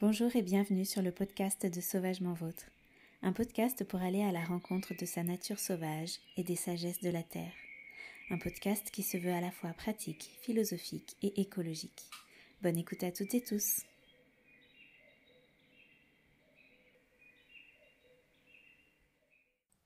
Bonjour et bienvenue sur le podcast de Sauvagement Vôtre, un podcast pour aller à la rencontre de sa nature sauvage et des sagesses de la Terre. Un podcast qui se veut à la fois pratique, philosophique et écologique. Bonne écoute à toutes et tous.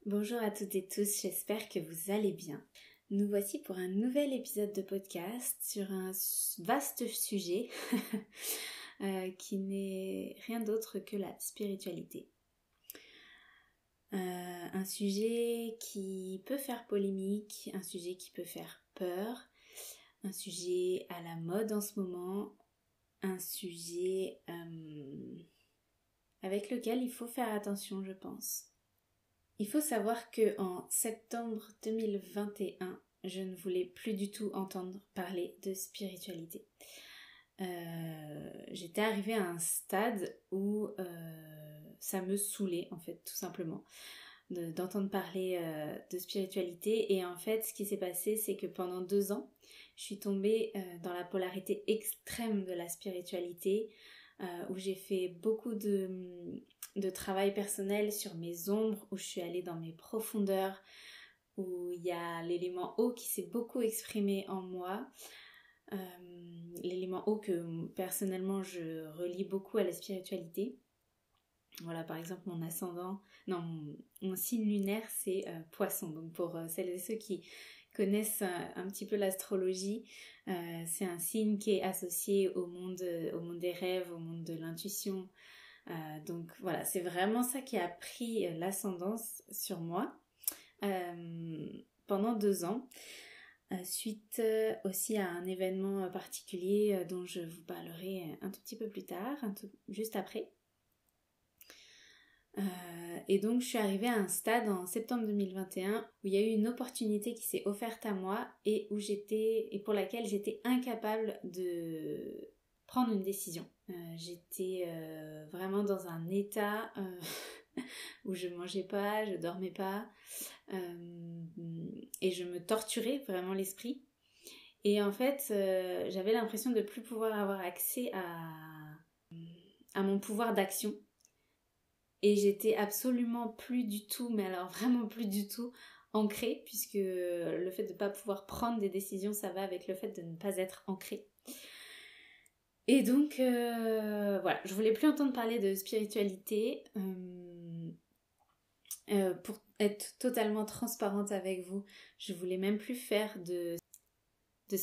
Bonjour à toutes et tous, j'espère que vous allez bien. Nous voici pour un nouvel épisode de podcast sur un vaste sujet Euh, qui n'est rien d'autre que la spiritualité. Euh, un sujet qui peut faire polémique, un sujet qui peut faire peur, un sujet à la mode en ce moment, un sujet euh, avec lequel il faut faire attention, je pense. Il faut savoir que en septembre 2021, je ne voulais plus du tout entendre parler de spiritualité. Euh, j'étais arrivée à un stade où euh, ça me saoulait en fait tout simplement d'entendre parler euh, de spiritualité. Et en fait ce qui s'est passé c'est que pendant deux ans je suis tombée dans la polarité extrême de la spiritualité où j'ai fait beaucoup de, de travail personnel sur mes ombres où je suis allée dans mes profondeurs où il y a l'élément eau qui s'est beaucoup exprimé en moi l'élément eau que personnellement je relie beaucoup à la spiritualité. Voilà, par exemple, mon ascendant, non, mon, signe lunaire, c'est euh, poisson. Donc, pour euh, celles et ceux qui connaissent un petit peu l'astrologie, c'est un signe qui est associé au monde, au monde des rêves, au monde de l'intuition. donc, voilà, c'est vraiment ça qui a pris l'ascendance sur moi pendant deux ans. Euh, suite euh, aussi à un événement euh, particulier dont je vous parlerai un tout petit peu plus tard, juste après. et donc je suis arrivée à un stade en septembre 2021 où il y a eu une opportunité qui s'est offerte à moi et où j'étais et pour laquelle j'étais incapable de prendre une décision. j'étais vraiment dans un état où je mangeais pas, je dormais pas, euh, et je me torturais vraiment l'esprit. Et en fait, euh, j'avais l'impression de plus pouvoir avoir accès à, à mon pouvoir d'action. Et j'étais absolument plus du tout, mais alors vraiment plus du tout ancrée, puisque le fait de ne pas pouvoir prendre des décisions, ça va avec le fait de ne pas être ancrée. Et donc, euh, voilà, je voulais plus entendre parler de spiritualité. Pour être totalement transparente avec vous, je voulais même plus faire de, de.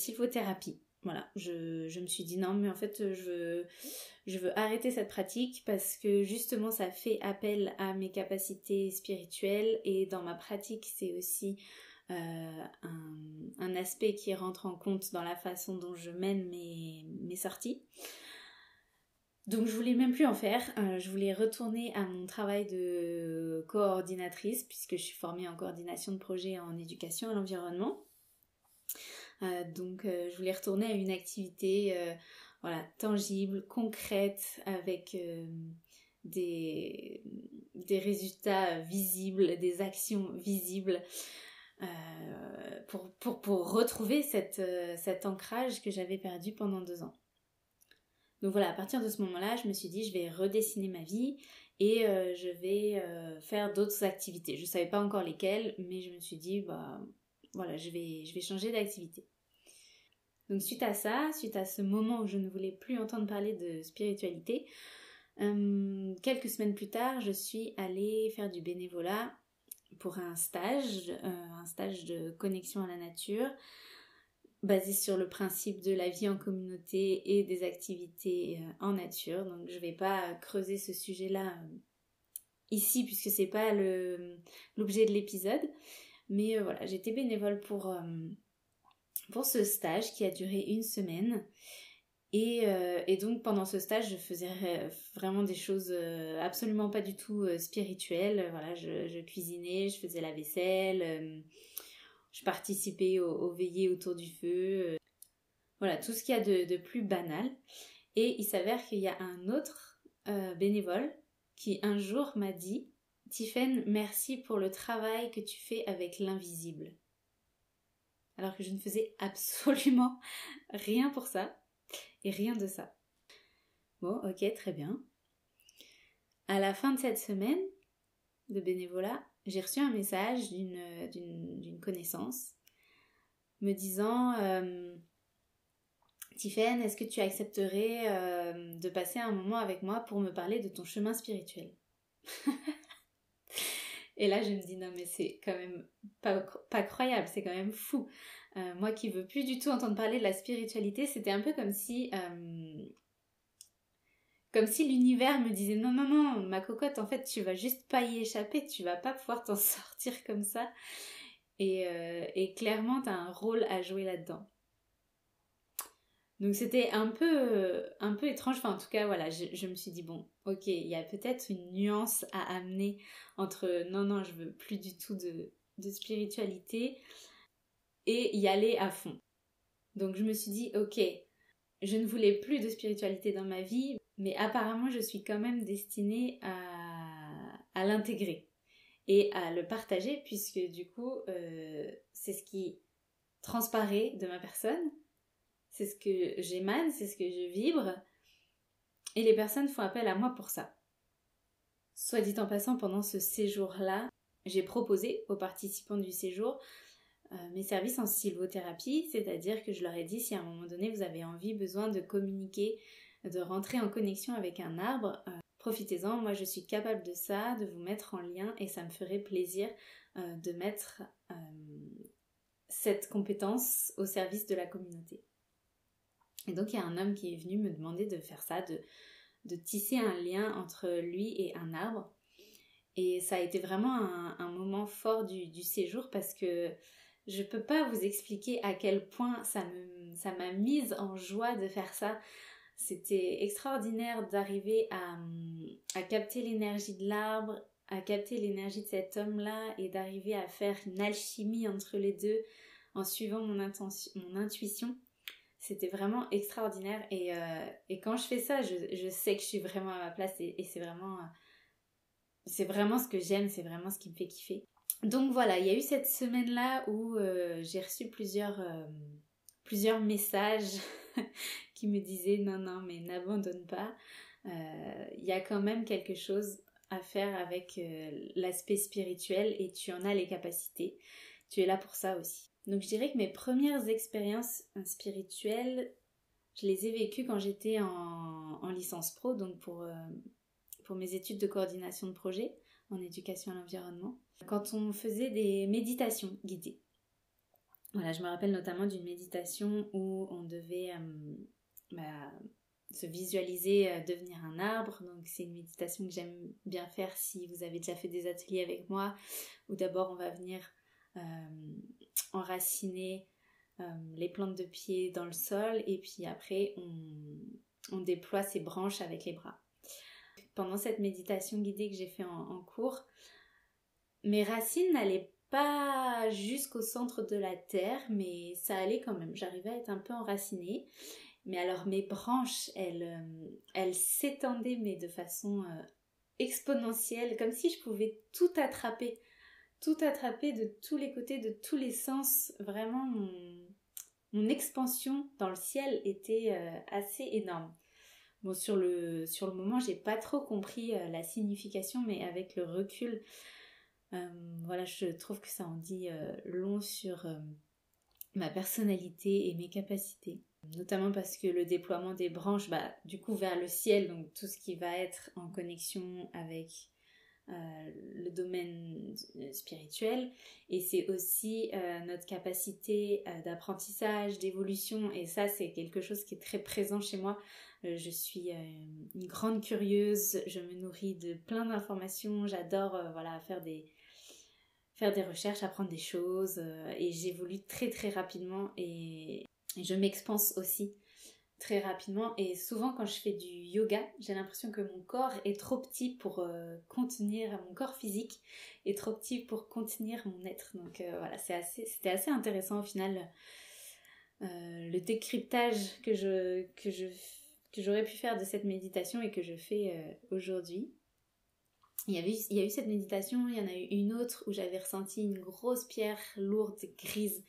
Voilà, je, je, me suis dit non, mais en fait, je veux, je veux arrêter cette pratique parce que justement, ça fait appel à mes capacités spirituelles et dans ma pratique, c'est aussi euh, un, un, aspect qui rentre en compte dans la façon dont je mène mes, mes sorties. Donc je voulais même plus en faire, euh, je voulais retourner à mon travail de coordinatrice puisque je suis formée en coordination de projet en éducation à l'environnement. Euh, donc euh, je voulais retourner à une activité voilà, tangible, concrète, avec des, résultats visibles, des actions visibles. pour, pour, pour retrouver cet ancrage que j'avais perdu pendant deux ans. Donc voilà, à partir de ce moment-là, je me suis dit, je vais redessiner ma vie et euh, je vais euh, faire d'autres activités. Je ne savais pas encore lesquelles, mais je me suis dit, bah voilà, je vais, changer d'activité. Donc suite à ça, suite à ce moment où je ne voulais plus entendre parler de spiritualité, euh, quelques semaines plus tard, je suis allée faire du bénévolat pour un stage, un stage de connexion à la nature basé sur le principe de la vie en communauté et des activités euh, en nature. Donc je vais pas creuser ce sujet-là euh, ici puisque c'est pas l'objet de l'épisode. Mais euh, voilà, j'étais bénévole pour, pour ce stage qui a duré une semaine. Et, donc pendant ce stage, je faisais vraiment des choses absolument pas du tout spirituelles. Voilà, je, cuisinais, je faisais la vaisselle, je participais aux, veillées autour du feu. Euh, voilà, tout ce qu'il y a de, plus banal. Et il s'avère qu'il y a un autre euh, bénévole qui un jour m'a dit Tiffen, merci pour le travail que tu fais avec l'invisible. Alors que je ne faisais absolument rien pour ça et rien de ça. Bon, ok, très bien. à la fin de cette semaine de bénévolat, j'ai reçu un message d'une connaissance me disant euh, Tiffaine, est-ce que tu accepterais euh, de passer un moment avec moi pour me parler de ton chemin spirituel? Et là, je me dis non, mais c'est quand même pas, pas croyable, c'est quand même fou. Euh, moi qui veux plus du tout entendre parler de la spiritualité, c'était un peu comme si comme si l'univers me disait non non non ma cocotte en fait tu vas juste pas y échapper tu vas pas pouvoir t'en sortir comme ça. Et, euh, et clairement t'as un rôle à jouer là-dedans. Donc c'était un peu un peu étrange. Enfin en tout cas voilà je, je me suis dit bon ok il y a peut-être une nuance à amener entre non non je veux plus du tout de, de spiritualité et y aller à fond. Donc je me suis dit ok je ne voulais plus de spiritualité dans ma vie mais apparemment je suis quand même destinée à, l'intégrer et à le partager puisque du coup euh, c'est ce qui transparaît de ma personne, c'est ce que j'émane, c'est ce que je vibre et les personnes font appel à moi pour ça. Soit dit en passant, pendant ce séjour-là, j'ai proposé aux participants du séjour euh, mes services en sylvothérapie, c'est-à-dire que je leur ai dit si à un moment donné vous avez envie, besoin de communiquer de rentrer en connexion avec un arbre, euh, profitez-en, moi je suis capable de ça, de vous mettre en lien et ça me ferait plaisir euh, de mettre euh, cette compétence au service de la communauté. Et donc il y a un homme qui est venu me demander de faire ça, de, de tisser un lien entre lui et un arbre. Et ça a été vraiment un, moment fort du, séjour parce que je peux pas vous expliquer à quel point ça ça m'a mise en joie de faire ça. C'était extraordinaire d'arriver à, capter l'énergie de l'arbre, à capter l'énergie de cet homme-là et d'arriver à faire une alchimie entre les deux en suivant mon, intuition. C'était vraiment extraordinaire et, euh, quand je fais ça, je, sais que je suis vraiment à ma place et, c'est vraiment, c'est vraiment ce que j'aime, c'est vraiment ce qui me fait kiffer. Donc voilà, il y a eu cette semaine-là où euh, j'ai reçu plusieurs, euh, plusieurs messages qui me disait non, non, mais n'abandonne pas. Euh, il y a quand même quelque chose à faire avec euh, l'aspect spirituel et tu en as les capacités. Tu es là pour ça aussi. Donc je dirais que mes premières expériences spirituelles, je les ai vécues quand j'étais en, licence pro, donc pour, euh, pour mes études de coordination de projet en éducation à l'environnement, quand on faisait des méditations guidées. Voilà, je me rappelle notamment d'une méditation où on devait euh, bah, se visualiser euh, devenir un arbre. Donc c'est une méditation que j'aime bien faire si vous avez déjà fait des ateliers avec moi, où d'abord on va venir euh, enraciner les plantes de pied dans le sol et puis après on, déploie ses branches avec les bras. Pendant cette méditation guidée que j'ai fait en, en cours, mes racines n'allaient pas jusqu'au centre de la terre, mais ça allait quand même. J'arrivais à être un peu enracinée. Mais alors mes branches, elles, euh, elles s'étendaient, mais de façon euh, exponentielle, comme si je pouvais tout attraper. Tout attraper de tous les côtés, de tous les sens. Vraiment, mon, expansion dans le ciel était euh, assez énorme. Bon, sur le, sur le moment, j'ai pas trop compris la signification, mais avec le recul, voilà, je trouve que ça en dit euh, long sur euh, ma personnalité et mes capacités. Notamment parce que le déploiement des branches, bah, du coup vers le ciel, donc tout ce qui va être en connexion avec le domaine spirituel et c'est aussi notre capacité d'apprentissage, d'évolution et ça c'est quelque chose qui est très présent chez moi. je suis une grande curieuse, je me nourris de plein d'informations, j'adore voilà faire des faire des recherches, apprendre des choses euh, et j'évolue très très rapidement et, je m'expanse aussi très rapidement. Et souvent quand je fais du yoga j'ai l'impression que mon corps est trop petit pour euh, contenir mon corps physique est trop petit pour contenir mon être. Donc euh, voilà c'est assez c'était assez intéressant au final le décryptage que je que je que j'aurais pu faire de cette méditation et que je fais aujourd'hui il y, a eu cette méditation, il y en a eu une autre où j'avais ressenti une grosse pierre lourde, grise,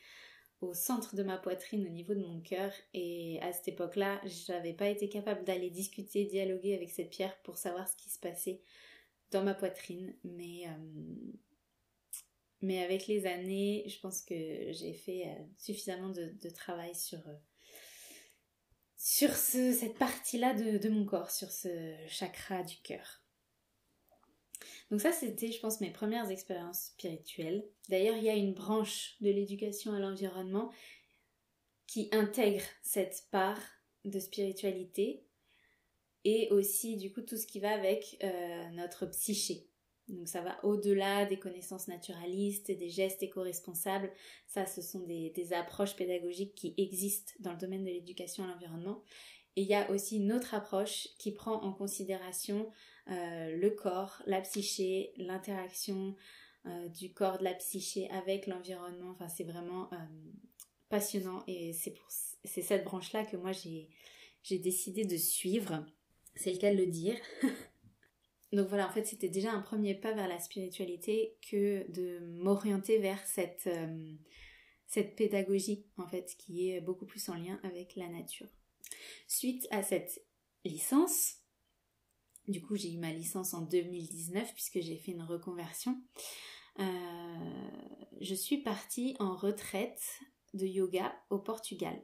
au centre de ma poitrine, au niveau de mon cœur. Et à cette époque-là, j'avais pas été capable d'aller discuter, dialoguer avec cette pierre pour savoir ce qui se passait dans ma poitrine. Mais, euh, avec les années, je pense que j'ai fait euh, suffisamment de, travail sur, euh, cette partie-là de mon corps, sur ce chakra du cœur. Donc ça, c'était, je pense, mes premières expériences spirituelles. D'ailleurs, il y a une branche de l'éducation à l'environnement qui intègre cette part de spiritualité et aussi, du coup, tout ce qui va avec euh, notre psyché. Donc ça va au-delà des connaissances naturalistes des gestes éco-responsables. Ça, ce sont des, approches pédagogiques qui existent dans le domaine de l'éducation à l'environnement. Et il y a aussi une autre approche qui prend en considération euh, le corps, la psyché, l'interaction euh, du corps, de la psyché avec l'environnement. Enfin, c'est vraiment euh, passionnant et c'est pour c'est cette branche-là que moi j'ai j'ai décidé de suivre. C'est le cas de le dire. Donc voilà, en fait, c'était déjà un premier pas vers la spiritualité que de m'orienter vers cette, cette pédagogie, en fait, qui est beaucoup plus en lien avec la nature. Suite à cette licence, du coup, j'ai eu ma licence en 2019 puisque j'ai fait une reconversion. Euh, je suis partie en retraite de yoga au Portugal.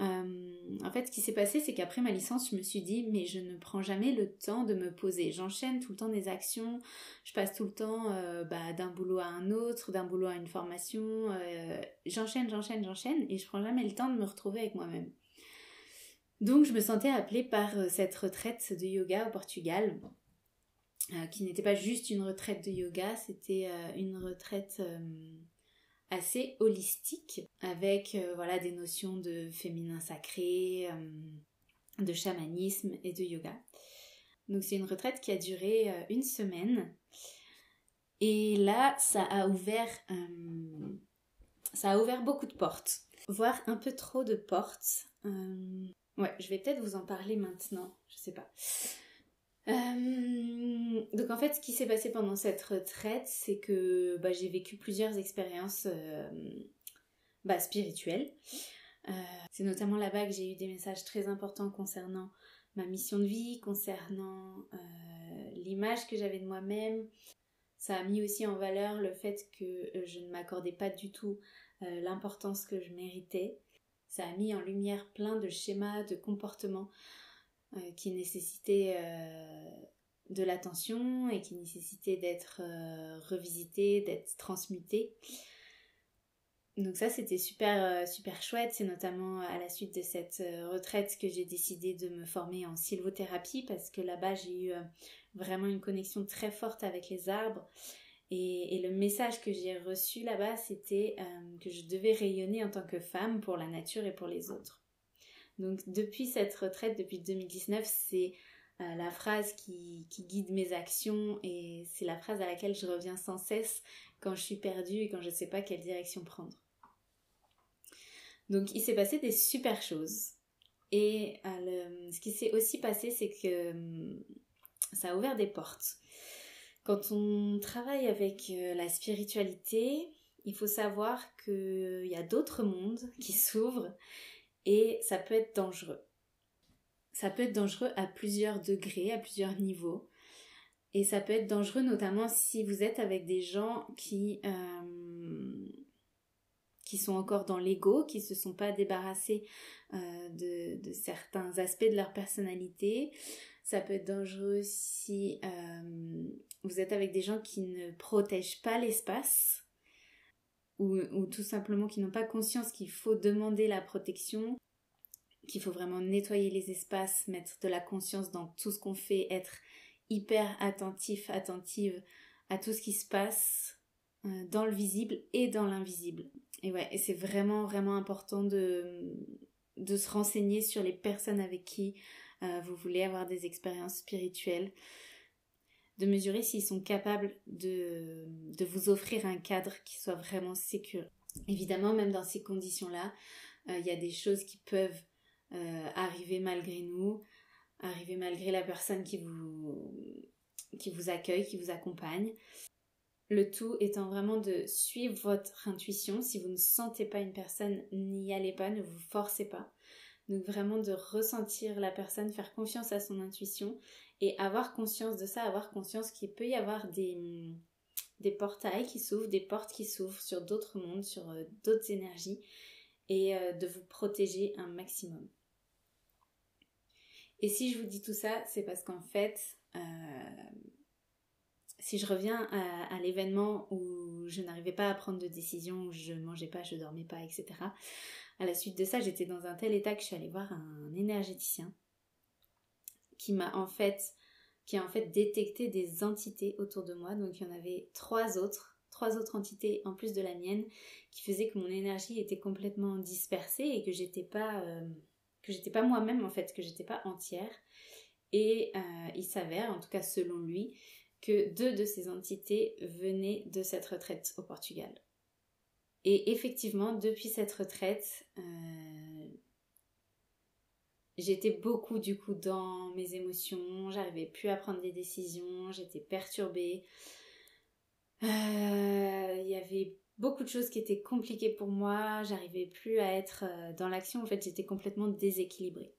Euh, en fait, ce qui s'est passé, c'est qu'après ma licence, je me suis dit, mais je ne prends jamais le temps de me poser. J'enchaîne tout le temps des actions, je passe tout le temps euh, bah, d'un boulot à un autre, d'un boulot à une formation. j'enchaîne, j'enchaîne, j'enchaîne, et je prends jamais le temps de me retrouver avec moi-même. Donc je me sentais appelée par euh, cette retraite de yoga au Portugal, euh, qui n'était pas juste une retraite de yoga, c'était euh, une retraite assez holistique, avec voilà des notions de féminin sacré, de chamanisme et de yoga. Donc c'est une retraite qui a duré une semaine. Et là, ça a ouvert, ça a ouvert beaucoup de portes, voire un peu trop de portes. Ouais, je vais peut-être vous en parler maintenant, je sais pas. Euh, donc en fait, ce qui s'est passé pendant cette retraite, c'est que bah, j'ai vécu plusieurs expériences euh, bah, spirituelles. Euh, c'est notamment là-bas que j'ai eu des messages très importants concernant ma mission de vie, concernant l'image que j'avais de moi-même. Ça a mis aussi en valeur le fait que je ne m'accordais pas du tout l'importance que je méritais ça a mis en lumière plein de schémas, de comportements euh, qui nécessitaient euh, de l'attention et qui nécessitaient d'être euh, revisités, d'être transmutés. Donc ça c'était super super chouette, c'est notamment à la suite de cette retraite que j'ai décidé de me former en sylvothérapie parce que là-bas j'ai eu vraiment une connexion très forte avec les arbres et, le message que j'ai reçu là-bas, c'était euh, que je devais rayonner en tant que femme pour la nature et pour les autres. Donc depuis cette retraite, depuis 2019, c'est euh, la phrase qui, guide mes actions et c'est la phrase à laquelle je reviens sans cesse quand je suis perdue et quand je ne sais pas quelle direction prendre. Donc il s'est passé des super choses. Et euh, ce qui s'est aussi passé, c'est que ça a ouvert des portes. Quand on travaille avec euh, la spiritualité, il faut savoir qu'il y a d'autres mondes qui s'ouvrent et ça peut être dangereux. Ça peut être dangereux à plusieurs degrés, à plusieurs niveaux. Et ça peut être dangereux notamment si vous êtes avec des gens qui, euh, qui sont encore dans l'ego, qui ne se sont pas débarrassés euh, de, de, certains aspects de leur personnalité, ça peut être dangereux si euh, vous êtes avec des gens qui ne protègent pas l'espace ou, tout simplement qui n'ont pas conscience qu'il faut demander la protection, qu'il faut vraiment nettoyer les espaces, mettre de la conscience dans tout ce qu'on fait, être hyper attentif, attentive à tout ce qui se passe euh, dans le visible et dans l'invisible. Et ouais, c'est vraiment vraiment important de de se renseigner sur les personnes avec qui euh, vous voulez avoir des expériences spirituelles, de mesurer s'ils sont capables de, vous offrir un cadre qui soit vraiment sécure. Évidemment, même dans ces conditions-là, euh, il y a des choses qui peuvent euh, arriver malgré nous, arriver malgré la personne qui vous, qui vous accueille, qui vous accompagne. Le tout étant vraiment de suivre votre intuition. Si vous ne sentez pas une personne, n'y allez pas, ne vous forcez pas. Donc vraiment de ressentir la personne, faire confiance à son intuition et avoir conscience de ça, avoir conscience qu'il peut y avoir des, des portails qui s'ouvrent, des portes qui s'ouvrent sur d'autres mondes, sur euh, d'autres énergies et euh, de vous protéger un maximum. Et si je vous dis tout ça, c'est parce qu'en fait, euh, si je reviens à, l'événement où je n'arrivais pas à prendre de décision, où je ne mangeais pas, je dormais pas, etc. À la suite de ça, j'étais dans un tel état que je suis allée voir un énergéticien qui m'a en fait qui a en fait détecté des entités autour de moi. Donc il y en avait trois autres, trois autres entités en plus de la mienne, qui faisaient que mon énergie était complètement dispersée et que j'étais pas euh, que j'étais pas moi-même en fait, que j'étais pas entière. Et euh, il s'avère, en tout cas selon lui, que deux de ces entités venaient de cette retraite au Portugal. Et effectivement, depuis cette retraite, euh, j'étais beaucoup du coup dans mes émotions, j'arrivais plus à prendre des décisions, j'étais perturbée. Euh, il y avait beaucoup de choses qui étaient compliquées pour moi, j'arrivais plus à être euh, dans l'action, en fait j'étais complètement déséquilibrée.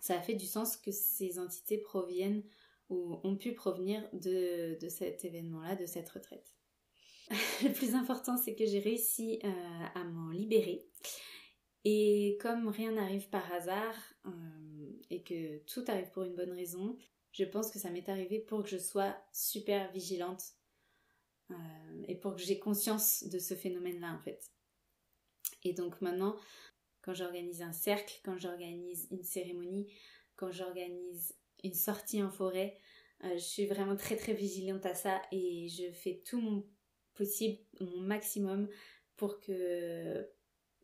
Ça a fait du sens que ces entités proviennent ou ont pu provenir de, de cet événement-là, de cette retraite. le plus important, c'est que j'ai réussi euh, à m'en libérer. Et comme rien n'arrive par hasard euh, et que tout arrive pour une bonne raison, je pense que ça m'est arrivé pour que je sois super vigilante euh, et pour que j'ai conscience de ce phénomène-là en fait. Et donc maintenant, quand j'organise un cercle, quand j'organise une cérémonie, quand j'organise une sortie en forêt. Je suis vraiment très très vigilante à ça et je fais tout mon possible, mon maximum pour que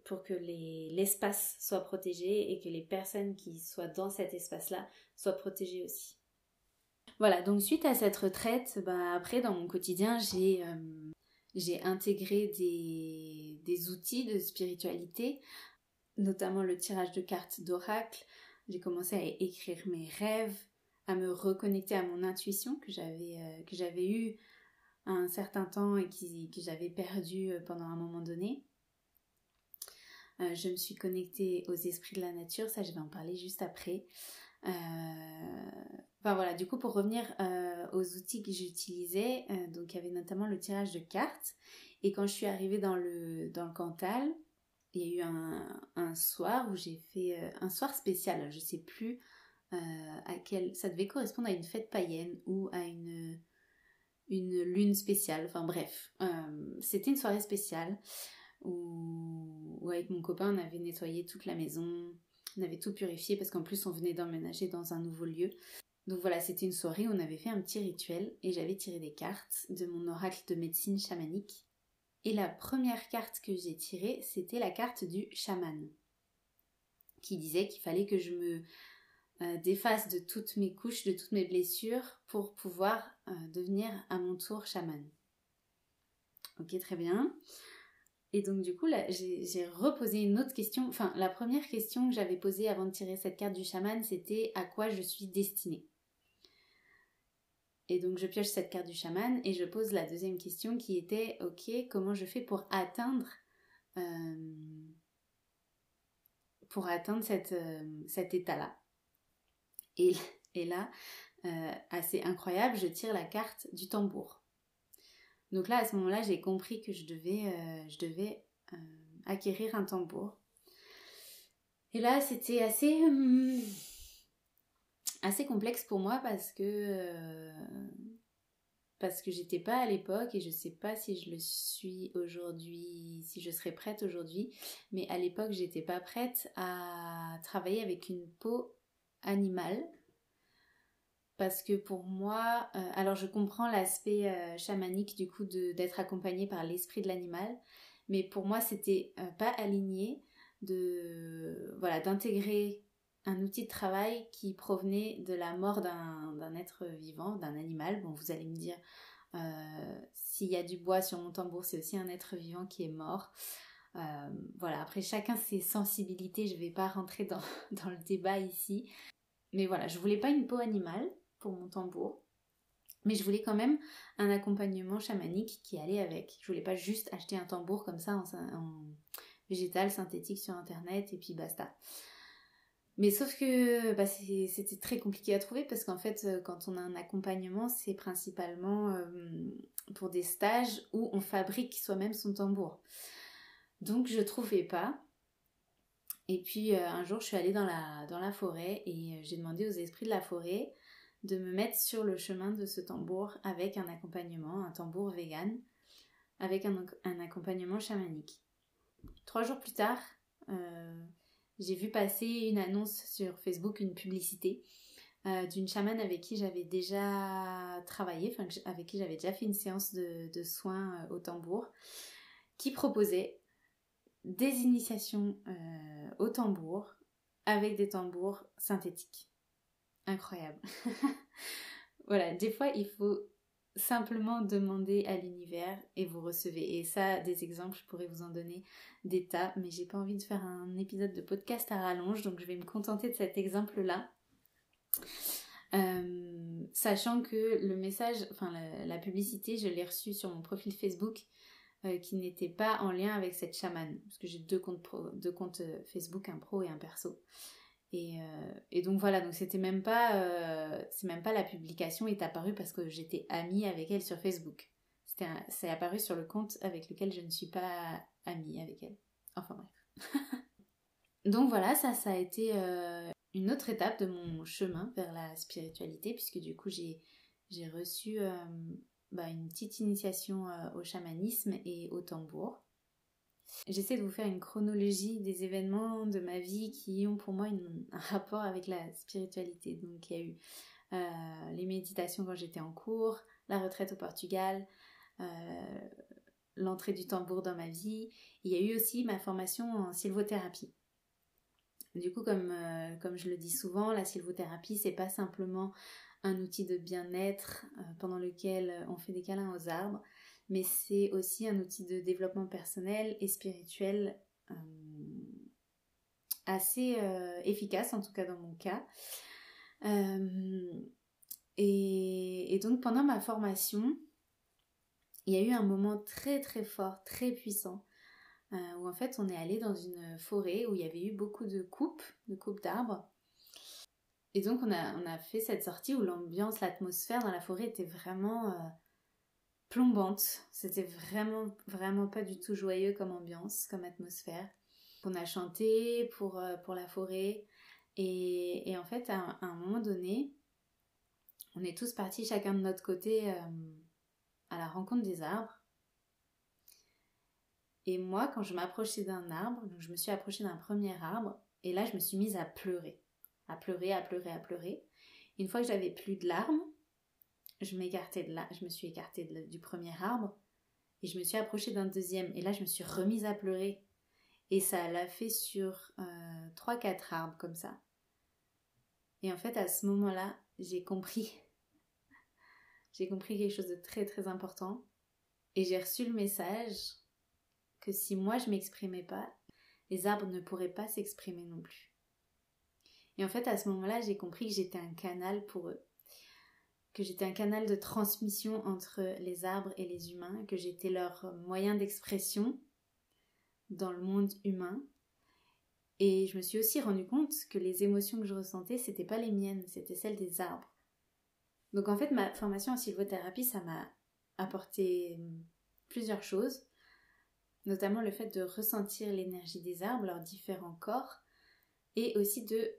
pour que l'espace soit protégé et que les personnes qui soient dans cet espace-là soient protégées aussi. Voilà, donc suite à cette retraite, bah après dans mon quotidien, j'ai euh, intégré des, des outils de spiritualité, notamment le tirage de cartes d'oracle, j'ai commencé à écrire mes rêves, à me reconnecter à mon intuition que j'avais euh, que j'avais eu un certain temps et que j'avais perdu euh, pendant un moment donné. Euh, je me suis connectée aux esprits de la nature, ça je vais en parler juste après. Enfin voilà, du coup pour revenir aux outils que j'utilisais, donc il y avait notamment le tirage de cartes. Et quand je suis arrivée dans le, dans le Cantal, il y a eu un, un soir où j'ai fait euh, un soir spécial, je sais plus euh, à quel. Ça devait correspondre à une fête païenne ou à une, une lune spéciale, enfin bref. Euh, c'était une soirée spéciale où, où, avec mon copain on avait nettoyé toute la maison, on avait tout purifié parce qu'en plus on venait d'emménager dans un nouveau lieu. Donc voilà, c'était une soirée où on avait fait un petit rituel et j'avais tiré des cartes de mon oracle de médecine chamanique et la première carte que j'ai tirée, c'était la carte du chaman, qui disait qu'il fallait que je me euh, défasse de toutes mes couches, de toutes mes blessures, pour pouvoir euh, devenir à mon tour chaman. Ok, très bien. Et donc du coup, là, j'ai reposé une autre question. Enfin, la première question que j'avais posée avant de tirer cette carte du chaman, c'était à quoi je suis destinée? Et donc je pioche cette carte du chaman et je pose la deuxième question qui était ok comment je fais pour atteindre euh, pour atteindre cette, euh, cet état-là? Et, là, euh, assez incroyable, je tire la carte du tambour. Donc là, à ce moment-là, j'ai compris que je devais, je devais acquérir un tambour. Et là, c'était assez hum, assez complexe pour moi parce que euh, parce que j'étais pas à l'époque et je sais pas si je le suis aujourd'hui, si je serais prête aujourd'hui, mais à l'époque j'étais pas prête à travailler avec une peau animale parce que pour moi, euh, alors je comprends l'aspect euh, chamanique du coup d'être accompagné par l'esprit de l'animal, mais pour moi c'était pas aligné de voilà d'intégrer un outil de travail qui provenait de la mort d'un être vivant, d'un animal. Bon, vous allez me dire, euh, s'il y a du bois sur mon tambour, c'est aussi un être vivant qui est mort. Euh, voilà, après chacun ses sensibilités, je ne vais pas rentrer dans, le débat ici. Mais voilà, je voulais pas une peau animale pour mon tambour. Mais je voulais quand même un accompagnement chamanique qui allait avec. Je voulais pas juste acheter un tambour comme ça en, végétal, synthétique sur internet et puis basta. Mais sauf que bah, c'était très compliqué à trouver parce qu'en fait, euh, quand on a un accompagnement, c'est principalement euh, pour des stages où on fabrique soi-même son tambour. Donc je trouvais pas. Et puis euh, un jour, je suis allée dans la, forêt et j'ai demandé aux esprits de la forêt de me mettre sur le chemin de ce tambour avec un accompagnement, un tambour vegan, avec un, accompagnement chamanique. Trois jours plus tard, euh, j'ai vu passer une annonce sur Facebook, une publicité euh, d'une chamane avec qui j'avais déjà travaillé, enfin avec qui j'avais déjà fait une séance de, soins euh, au tambour, qui proposait des initiations au tambour avec des tambours synthétiques incroyable. voilà, des fois il faut simplement demander à l'univers et vous recevez. Et ça, des exemples, je pourrais vous en donner des tas, mais j'ai pas envie de faire un épisode de podcast à rallonge, donc je vais me contenter de cet exemple-là. Euh, sachant que le message, enfin la, publicité, je l'ai reçue sur mon profil Facebook euh, qui n'était pas en lien avec cette chamane, parce que j'ai deux comptes, deux comptes euh, Facebook, un pro et un perso. Euh, et, donc voilà, donc c'était même pas, c'est même pas la publication est apparue parce que j'étais amie avec elle sur Facebook. C'était, c'est apparu sur le compte avec lequel je ne suis pas amie avec elle. Enfin bref. donc voilà, ça, ça a été une autre étape de mon chemin vers la spiritualité puisque du coup j'ai, j'ai reçu bah, une petite initiation au chamanisme et au tambour. J'essaie de vous faire une chronologie des événements de ma vie qui ont pour moi un rapport avec la spiritualité. Donc il y a eu euh, les méditations quand j'étais en cours, la retraite au Portugal, euh, l'entrée du tambour dans ma vie. Il y a eu aussi ma formation en sylvothérapie. Du coup, comme, euh, comme je le dis souvent, la sylvothérapie, c'est pas simplement un outil de bien-être pendant lequel on fait des câlins aux arbres, mais c'est aussi un outil de développement personnel et spirituel euh, assez euh, efficace, en tout cas dans mon cas. Euh, et, donc pendant ma formation, il y a eu un moment très très fort, très puissant, où en fait on est allé dans une forêt où il y avait eu beaucoup de coupes, de coupes d'arbres. Et donc on a, on a fait cette sortie où l'ambiance, l'atmosphère dans la forêt était vraiment plombante. C'était vraiment, vraiment pas du tout joyeux comme ambiance, comme atmosphère. On a chanté pour, euh, la forêt. Et, en fait, à, un moment donné, on est tous partis chacun de notre côté euh, à la rencontre des arbres. Et moi, quand je m'approchais d'un arbre, je me suis approchée d'un premier arbre, et là, je me suis mise à pleurer. À pleurer, à pleurer, à pleurer. Une fois que j'avais plus de larmes, je m'écartais de là, je me suis écartée du premier arbre et je me suis approchée d'un deuxième et là je me suis remise à pleurer et ça l'a fait sur euh, trois quatre arbres comme ça. Et en fait à ce moment-là j'ai compris j'ai compris quelque chose de très très important et j'ai reçu le message que si moi je m'exprimais pas, les arbres ne pourraient pas s'exprimer non plus. Et en fait à ce moment-là j'ai compris que j'étais un canal pour eux que j'étais un canal de transmission entre les arbres et les humains, que j'étais leur moyen d'expression dans le monde humain. Et je me suis aussi rendu compte que les émotions que je ressentais, c'était pas les miennes, c'était celles des arbres. Donc en fait, ma formation en sylvothérapie, ça m'a apporté plusieurs choses, notamment le fait de ressentir l'énergie des arbres, leurs différents corps, et aussi de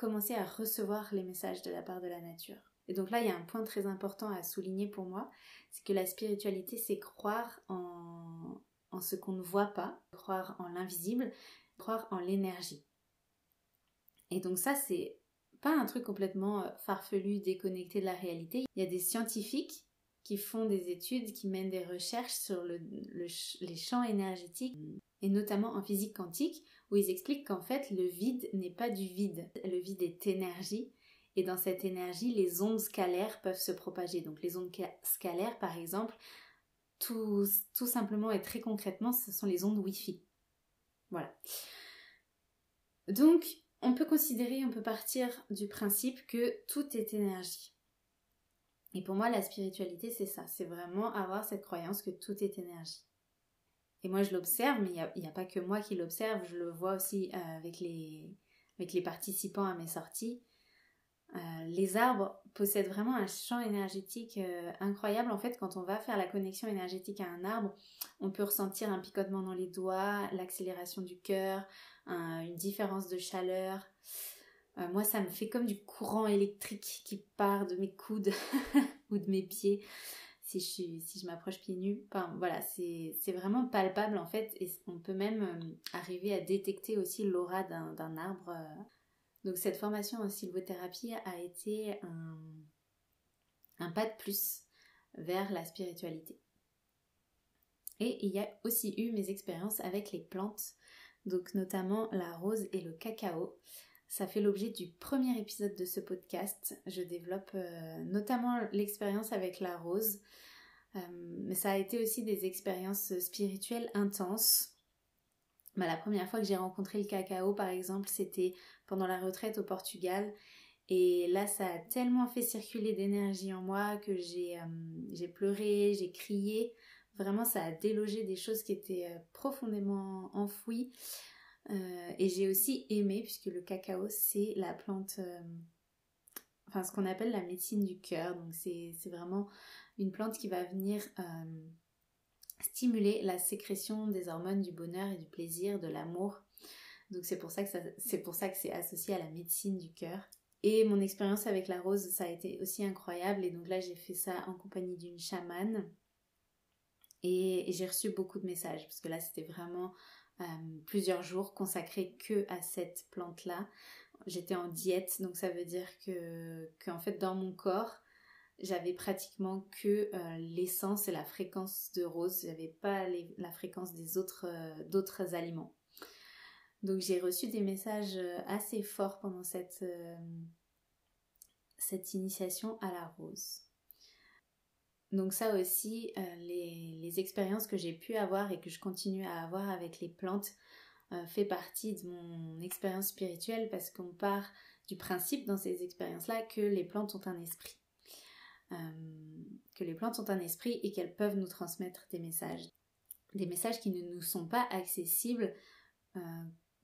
commencer à recevoir les messages de la part de la nature. Et donc là, il y a un point très important à souligner pour moi, c'est que la spiritualité, c'est croire en, en ce qu'on ne voit pas, croire en l'invisible, croire en l'énergie. Et donc ça, c'est pas un truc complètement euh, farfelu, déconnecté de la réalité. Il y a des scientifiques qui font des études, qui mènent des recherches sur le, les champs énergétiques, et notamment en physique quantique, où ils expliquent qu'en fait, le vide n'est pas du vide. Le vide est énergie, et dans cette énergie, les ondes scalaires peuvent se propager. Donc les ondes scalaires, par exemple, tout, tout simplement et très concrètement, ce sont les ondes Wi-Fi. Voilà. Donc, on peut considérer, on peut partir du principe que tout est énergie. Et pour moi, la spiritualité, c'est ça. C'est vraiment avoir cette croyance que tout est énergie. Et moi, je l'observe, mais il n'y a, pas que moi qui l'observe. Je le vois aussi euh, avec, les, avec les participants à mes sorties. Euh, les arbres possèdent vraiment un champ énergétique euh, incroyable. En fait, quand on va faire la connexion énergétique à un arbre, on peut ressentir un picotement dans les doigts, l'accélération du cœur, une différence de chaleur. Moi, ça me fait comme du courant électrique qui part de mes coudes ou de mes pieds si je, si je m'approche pieds nus. Enfin, voilà, c'est vraiment palpable en fait et on peut même arriver à détecter aussi l'aura d'un arbre donc cette formation en sylvothérapie a été un, pas de plus vers la spiritualité. Et il y a aussi eu mes expériences avec les plantes, donc notamment la rose et le cacao. Ça fait l'objet du premier épisode de ce podcast. Je développe euh, notamment l'expérience avec la rose, euh, mais ça a été aussi des expériences spirituelles intenses. Bah, la première fois que j'ai rencontré le cacao, par exemple, c'était pendant la retraite au Portugal. Et là, ça a tellement fait circuler d'énergie en moi que j'ai euh, pleuré, j'ai crié. Vraiment, ça a délogé des choses qui étaient profondément enfouies. Euh, et j'ai aussi aimé, puisque le cacao, c'est la plante, enfin ce qu'on appelle la médecine du cœur. Donc c'est vraiment une plante qui va venir stimuler la sécrétion des hormones du bonheur et du plaisir, de l'amour. Donc c'est pour ça que c'est pour ça associé à la médecine du cœur. Et mon expérience avec la rose, ça a été aussi incroyable. Et donc là, j'ai fait ça en compagnie d'une chamane. Et, j'ai reçu beaucoup de messages parce que là, c'était vraiment euh, plusieurs jours consacrés que à cette plante-là. J'étais en diète, donc ça veut dire que qu'en fait dans mon corps, j'avais pratiquement que euh, l'essence et la fréquence de rose. J'avais pas la fréquence des autres euh, d'autres aliments. Donc j'ai reçu des messages euh, assez forts pendant cette, cette initiation à la rose. Donc ça aussi, les, les, expériences que j'ai pu avoir et que je continue à avoir avec les plantes fait partie de mon expérience spirituelle parce qu'on part du principe dans ces expériences-là que les plantes ont un esprit. Euh, que les plantes ont un esprit et qu'elles peuvent nous transmettre des messages. Des messages qui ne nous sont pas accessibles euh,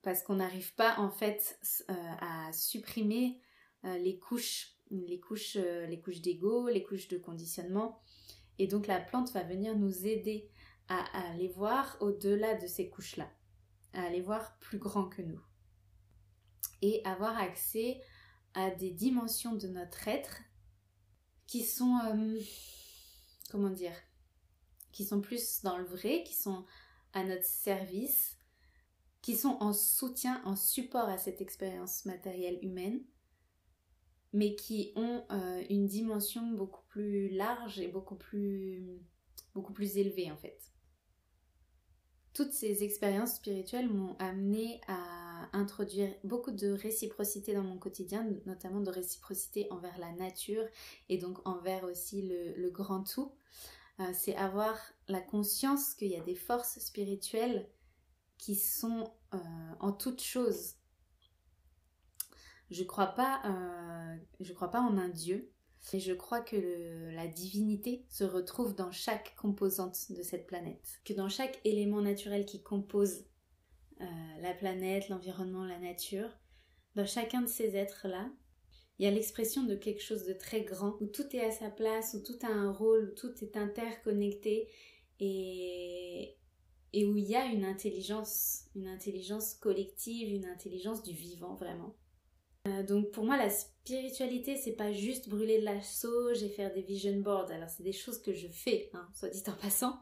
parce qu'on n'arrive pas en fait euh, à supprimer les couches, les couches, les couches d'ego, les couches de conditionnement. Et donc la plante va venir nous aider à, aller voir au-delà de ces couches-là, à aller voir plus grand que nous. Et avoir accès à des dimensions de notre être qui sont, euh, comment dire, qui sont plus dans le vrai, qui sont à notre service, qui sont en soutien, en support à cette expérience matérielle humaine, mais qui ont euh, une dimension beaucoup plus large et beaucoup plus, beaucoup plus élevée en fait toutes ces expériences spirituelles m'ont amené à introduire beaucoup de réciprocité dans mon quotidien, notamment de réciprocité envers la nature et donc envers aussi le, grand tout. Euh, c'est avoir la conscience qu'il y a des forces spirituelles qui sont euh, en toutes choses. Je crois pas, euh, crois pas en un dieu, et je crois que la divinité se retrouve dans chaque composante de cette planète, que dans chaque élément naturel qui compose euh, la planète, l'environnement, la nature, dans chacun de ces êtres-là, il y a l'expression de quelque chose de très grand, où tout est à sa place, où tout a un rôle, où tout est interconnecté et, et où il y a une intelligence, une intelligence collective, une intelligence du vivant vraiment. Euh, donc pour moi la spiritualité c'est pas juste brûler de la sauge et faire des vision boards. Alors c'est des choses que je fais, hein, soit dit en passant,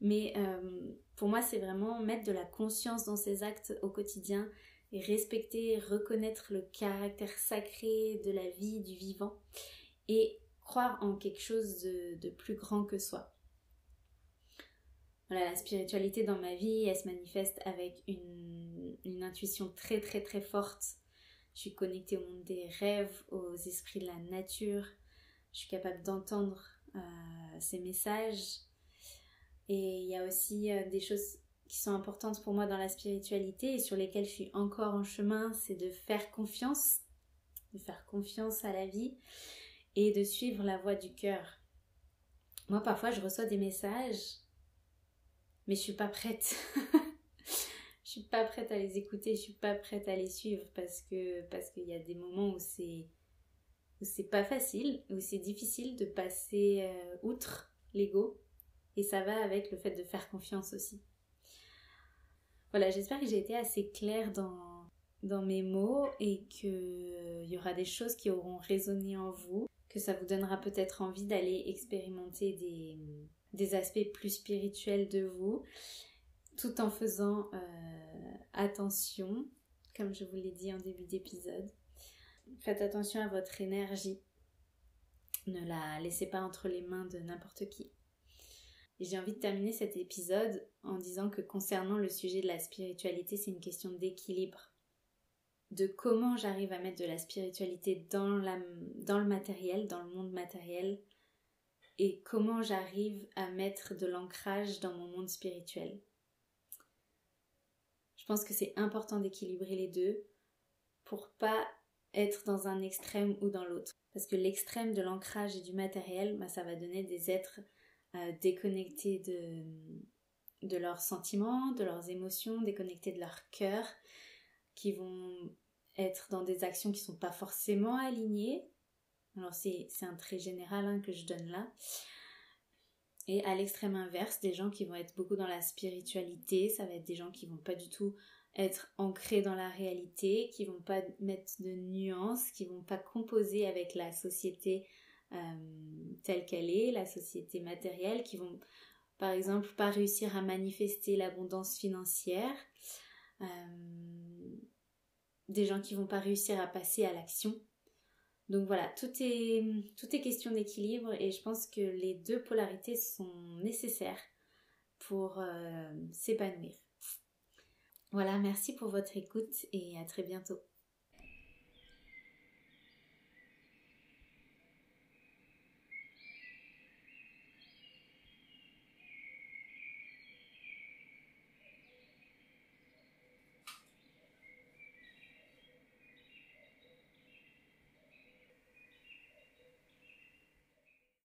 mais euh, pour moi c'est vraiment mettre de la conscience dans ces actes au quotidien et respecter, reconnaître le caractère sacré de la vie, du vivant et croire en quelque chose de, plus grand que soi. Voilà, la spiritualité dans ma vie, elle se manifeste avec une intuition très très très forte je suis connectée au monde des rêves, aux esprits de la nature. Je suis capable d'entendre euh, ces messages. Et il y a aussi euh, des choses qui sont importantes pour moi dans la spiritualité et sur lesquelles je suis encore en chemin, c'est de faire confiance, de faire confiance à la vie et de suivre la voie du cœur. Moi, parfois, je reçois des messages, mais je suis pas prête. suis pas prête à les écouter, je suis pas prête à les suivre parce que parce qu'il y a des moments où c'est où c'est pas facile, où c'est difficile de passer euh, outre l'ego et ça va avec le fait de faire confiance aussi. Voilà, j'espère que j'ai été assez claire dans, dans mes mots et qu'il euh, y aura des choses qui auront résonné en vous, que ça vous donnera peut-être envie d'aller expérimenter des, des, aspects plus spirituels de vous, tout en faisant euh, attention, comme je vous l'ai dit en début d'épisode. Faites attention à votre énergie. Ne la laissez pas entre les mains de n'importe qui. J'ai envie de terminer cet épisode en disant que concernant le sujet de la spiritualité, c'est une question d'équilibre. De comment j'arrive à mettre de la spiritualité dans, dans le matériel, dans le monde matériel, et comment j'arrive à mettre de l'ancrage dans mon monde spirituel. Je pense que c'est important d'équilibrer les deux pour pas être dans un extrême ou dans l'autre. Parce que l'extrême de l'ancrage et du matériel, bah, ça va donner des êtres euh, déconnectés de, de leurs sentiments, de leurs émotions, déconnectés de leur cœur, qui vont être dans des actions qui ne sont pas forcément alignées. Alors c'est un trait général hein, que je donne là. Et à l'extrême inverse, des gens qui vont être beaucoup dans la spiritualité, ça va être des gens qui vont pas du tout être ancrés dans la réalité, qui vont pas mettre de nuances, qui vont pas composer avec la société euh, telle qu'elle est, la société matérielle, qui vont par exemple pas réussir à manifester l'abondance financière, euh, des gens qui vont pas réussir à passer à l'action. Donc voilà, tout est, question d'équilibre et je pense que les deux polarités sont nécessaires pour euh, s'épanouir. Voilà, merci pour votre écoute et à très bientôt.